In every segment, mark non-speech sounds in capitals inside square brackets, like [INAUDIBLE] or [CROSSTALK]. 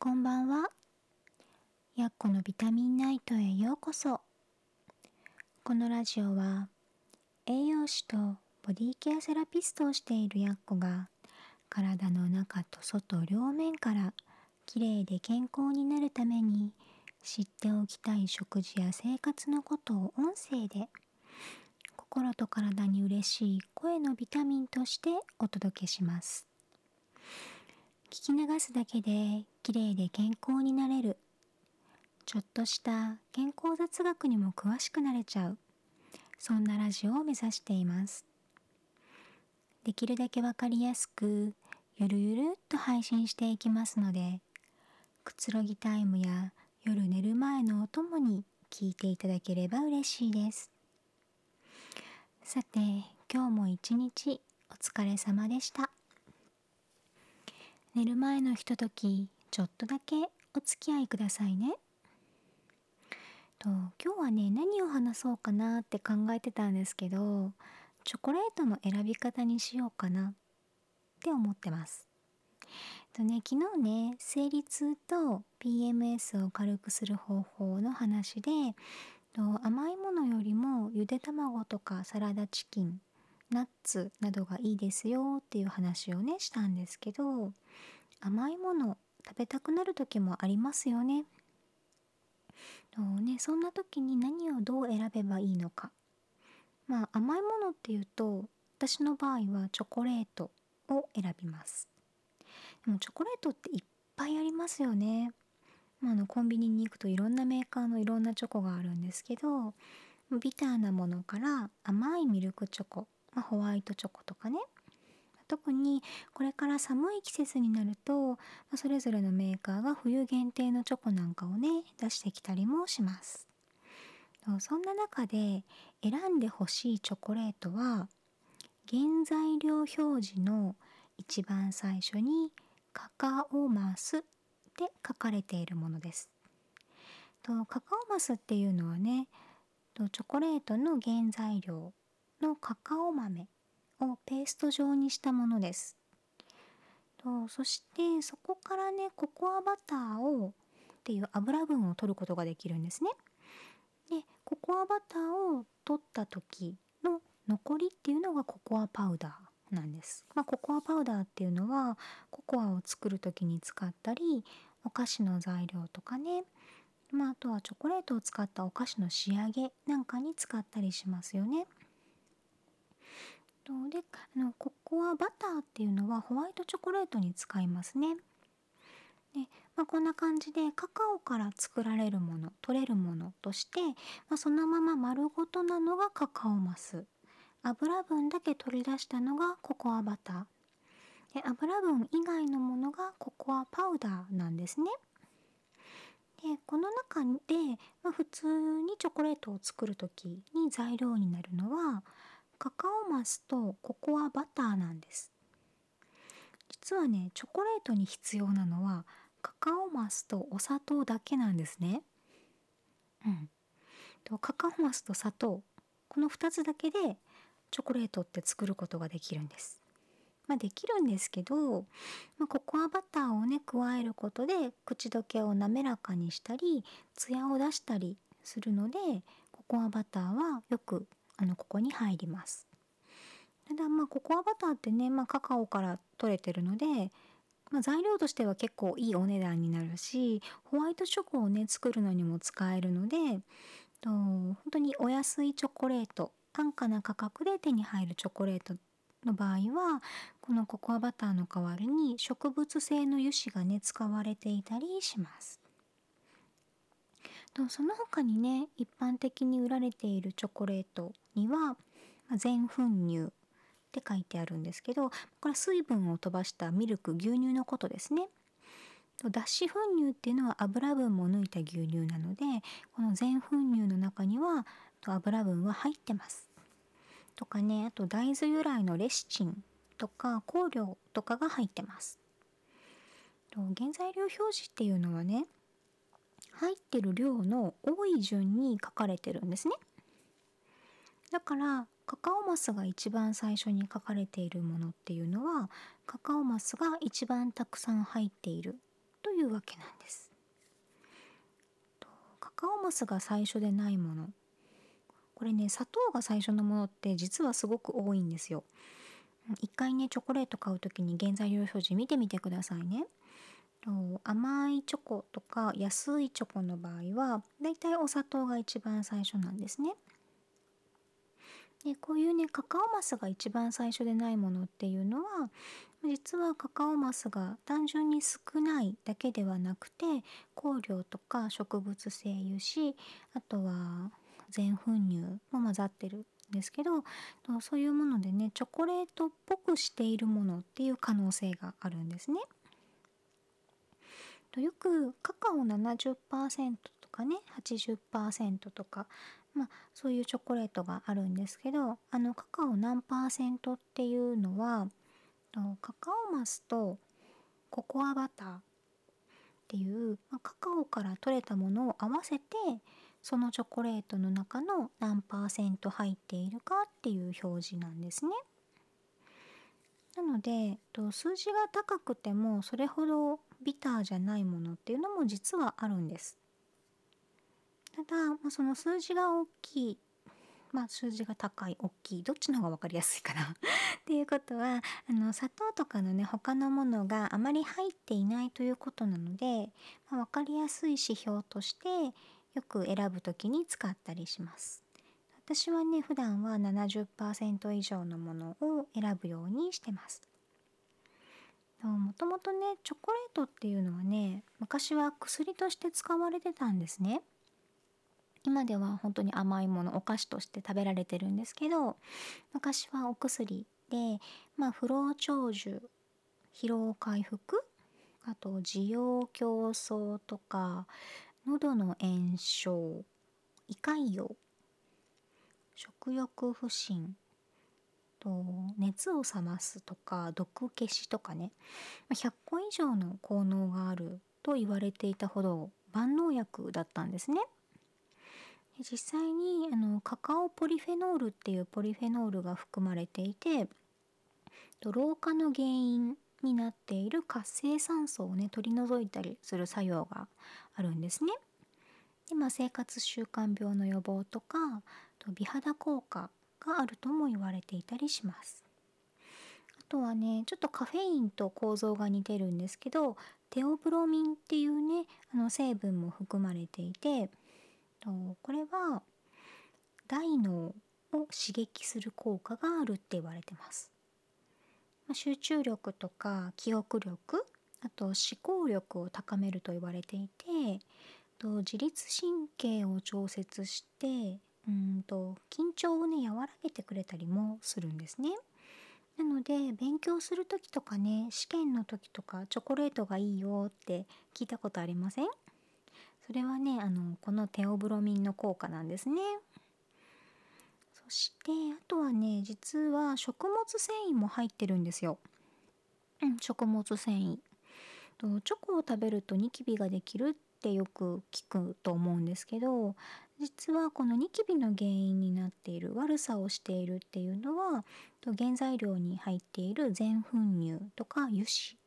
こんばんは。やっこのビタミンナイトへようこそ。このラジオは栄養士とボディケアセラピストをしているやっこが体の中と外両面からきれいで健康になるために知っておきたい食事や生活のことを音声で心と体に嬉しい声のビタミンとしてお届けします。聞き流すだけできれいで健康になれる。ちょっとした健康雑学にも詳しくなれちゃう。そんなラジオを目指しています。できるだけわかりやすくゆるゆるっと配信していきますのでくつろぎタイムや夜寝る前のお供に聞いていただければ嬉しいです。さて今日も一日お疲れ様でした。寝る前のひとときちょっとだけお付き合いくださいね。と今日はね何を話そうかなって考えてたんですけどチョコレートの選び方にしようかなって思ってます。とね昨日ね生理痛と PMS を軽くする方法の話でと甘いものよりもゆで卵とかサラダチキンナッツなどがいいですよっていう話をねしたんですけど甘いもの食べたくなる時もありますよね。うねそんな時に何をどう選べばいいのか。まあ甘いものっていうと私の場合はチョコレートを選びます。でもチョコレートっていっぱいありますよね。まあ、あのコンビニに行くといろんなメーカーのいろんなチョコがあるんですけどビターなものから甘いミルクチョコ、まあ、ホワイトチョコとかね。特にこれから寒い季節になると、まあ、それぞれのメーカーが冬限定のチョコなんかをね出してきたりもします。そんな中で選んでほしいチョコレートは原材料表示の一番最初にカカオマスって書かれているものです。とカカオマスっていうのはねチョコレートの原材料のカカオ豆をペースト状にしたものです。とそしてそこからねココアバターをっていう油分を取ることができるんですね。でココアバターを取った時の残りっていうのがココアパウダーなんです。まあ、ココアパウダーっていうのはココアを作る時に使ったりお菓子の材料とかね、まあ、あとはチョコレートを使ったお菓子の仕上げなんかに使ったりしますよね。とであのココアバターっていうのはホワイトチョコレートに使いますね。でまあ、こんな感じでカカオから作られるもの取れるものとして、まあ、そのまま丸ごとなのがカカオマス油分だけ取り出したのがココアバターで油分以外のものがココアパウダーなんですね。でこの中で、まあ、普通にチョコレートを作る時に材料になるのはカカオマスとココアバターなんです。実はねチョコレートに必要なのはカカオマスとお砂糖だけなんですね。うん。とカカオマスと砂糖この2つだけでチョコレートって作ることができるんです。まあ、できるんですけど、まあ、ココアバターをね加えることで口どけを滑らかにしたりツヤを出したりするのでココアバターはよくあのここに入ります。ただまあココアバターってね、まあ、カカオから取れてるので、まあ、材料としては結構いいお値段になるしホワイトチョコをね作るのにも使えるのでと本当にお安いチョコレート安価な価格で手に入るチョコレートの場合はこのココアバターの代わりに植物性の油脂がね使われていたりします。とその他にね一般的に売られているチョコレートには全粉乳って書いてあるんですけどこれは水分を飛ばしたミルク牛乳のことですね。脱脂粉乳っていうのは油分も抜いた牛乳なのでこの全粉乳の中には油分は入ってます。とかねあと大豆由来のレシチンとか香料とかが入ってます。原材料表示っていうのはね入ってる量の多い順に書かれてるんですね。だからカカオマスが一番最初に書かれているものっていうのはカカオマスが一番たくさん入っているというわけなんです。カカオマスが最初でないものこれね砂糖が最初のものって実はすごく多いんですよ。一回ねチョコレート買う時に原材料表示見てみてくださいね。甘いチョコとか安いチョコの場合はだいたいお砂糖が一番最初なんですね。でこういうねカカオマスが一番最初でないものっていうのは実はカカオマスが単純に少ないだけではなくて香料とか植物性油脂あとは全粉乳も混ざってるんですけどそういうものでねチョコレートっぽくしているものっていう可能性があるんですね。とよくカカオ70%とかね80%とかまあそういうチョコレートがあるんですけどあのカカオ何パーセントっていうのはカカオマスとココアバターっていう、まあ、カカオから取れたものを合わせてそのチョコレートの中の何パーセント入っているかっていう表示なんですね。なので数字が高くてもそれほどビターじゃないものっていうのも実はあるんです。ただ、まあ、その数字が大きいまあ、数字が高い大きいどっちの方が分かりやすいかな [LAUGHS] っていうことはあの砂糖とかのね他のものがあまり入っていないということなので、まあ、分かりやすい指標としてよく選ぶ時に使ったりします。私はね普段は70%以上のものを選ぶようにしてます。もともとねチョコレートっていうのはね昔は薬として使われてたんですね。今では本当に甘いものお菓子として食べられてるんですけど昔はお薬でまあ不老長寿疲労回復あと需要競争とか喉の炎症胃潰瘍食欲不振と熱を冷ますとか毒消しとかね100個以上の効能があると言われていたほど万能薬だったんですね。実際にあのカカオポリフェノールっていうポリフェノールが含まれていて老化の原因になっている活性酸素をね取り除いたりする作用があるんですね。でまあ、生活習慣病の予防とかと美肌効果があるとも言われていたりします。あとはねちょっとカフェインと構造が似てるんですけどテオブロミンっていうねあの成分も含まれていてとこれは大脳を刺激する効果があるって言われてます。ま、集中力とか記憶力あと思考力を高めると言われていてと自律神経を調節してうんと緊張をね和らげてくれたりもするんですね。なので勉強する時とかね試験の時とかチョコレートがいいよって聞いたことありません？それはねあのこのテオブロミンの効果なんですね。そしてあとはね実は食物繊維も入ってるんですよ。うん、食物繊維と。チョコを食べるとニキビができるってよく聞くと思うんですけど実はこのニキビの原因になっている悪さをしているっていうのは原材料に入っている全粉乳とか油脂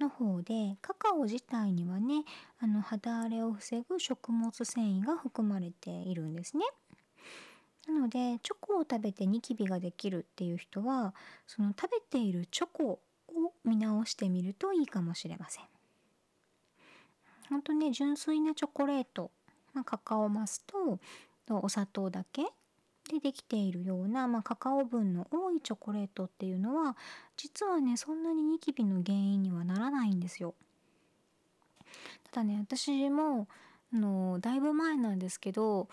の方でカカオ自体にはねあの肌荒れを防ぐ食物繊維が含まれているんですね。なのでチョコを食べてニキビができるっていう人はその食べているチョコを見直してみるといいかもしれません。ほんとね純粋なチョコレート、まあ、カカオマスとお砂糖だけでできているような、まあ、カカオ分の多いチョコレートっていうのは実はねそんなにニキビの原因にはならないんですよ。ただね私もあのだいぶ前なんですけど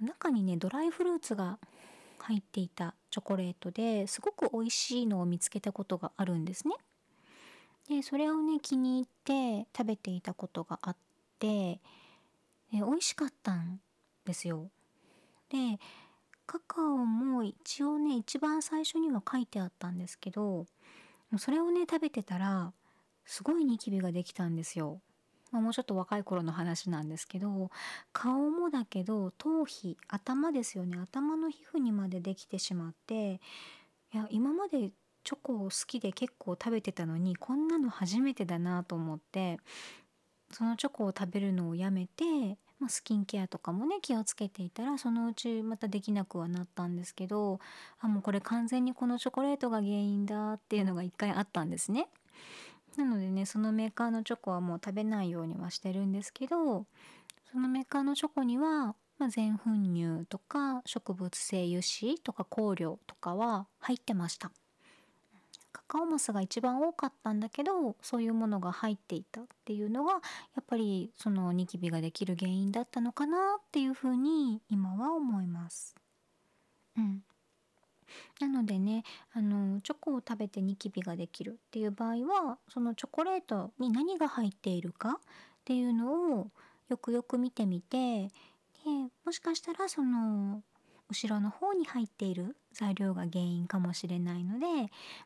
中にねドライフルーツが入っていたチョコレートですごく美味しいのを見つけたことがあるんですね。でそれをね気に入って食べていたことがあって美味しかったんですよ。でカカオも一応ね一番最初には書いてあったんですけどそれをね食べてたらすごいニキビができたんですよ。もうちょっと若い頃の話なんですけど顔もだけど頭皮頭ですよね頭の皮膚にまでできてしまっていや今までチョコを好きで結構食べてたのにこんなの初めてだなと思ってそのチョコを食べるのをやめて、まあ、スキンケアとかもね気をつけていたらそのうちまたできなくはなったんですけどあもうこれ完全にこのチョコレートが原因だっていうのが一回あったんですね。なのでねそのメーカーのチョコはもう食べないようにはしてるんですけどそのメーカーのチョコには、まあ、全粉乳とか植物性油脂とか香料とかは入ってました。カカオマスが一番多かったんだけどそういうものが入っていたっていうのがやっぱりそのニキビができる原因だったのかなっていうふうに今は思います。うん、なのでねあのチョコを食べてニキビができるっていう場合はそのチョコレートに何が入っているかっていうのをよくよく見てみてでもしかしたらその後ろの方に入っている材料が原因かもしれないので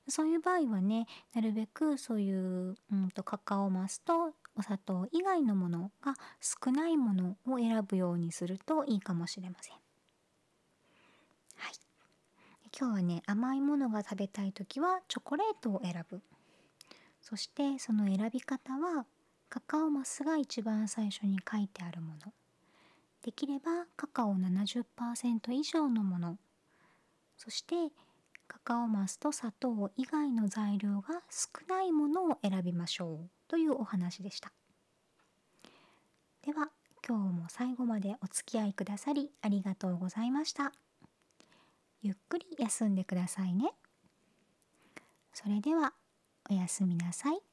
そういう場合はねなるべくそういう、うんと、カカオマスとお砂糖以外のものが少ないものを選ぶようにするといいかもしれません。はい、今日はね甘いものが食べたい時はチョコレートを選ぶ。そしてその選び方はカカオマスが一番最初に書いてあるもの。できればカカオ70%以上のもの。そしてカカオマスと砂糖以外の材料が少ないものを選びましょう。というお話でした。では今日も最後までお付き合いくださりありがとうございました。ゆっくり休んでくださいね。それではおやすみなさい。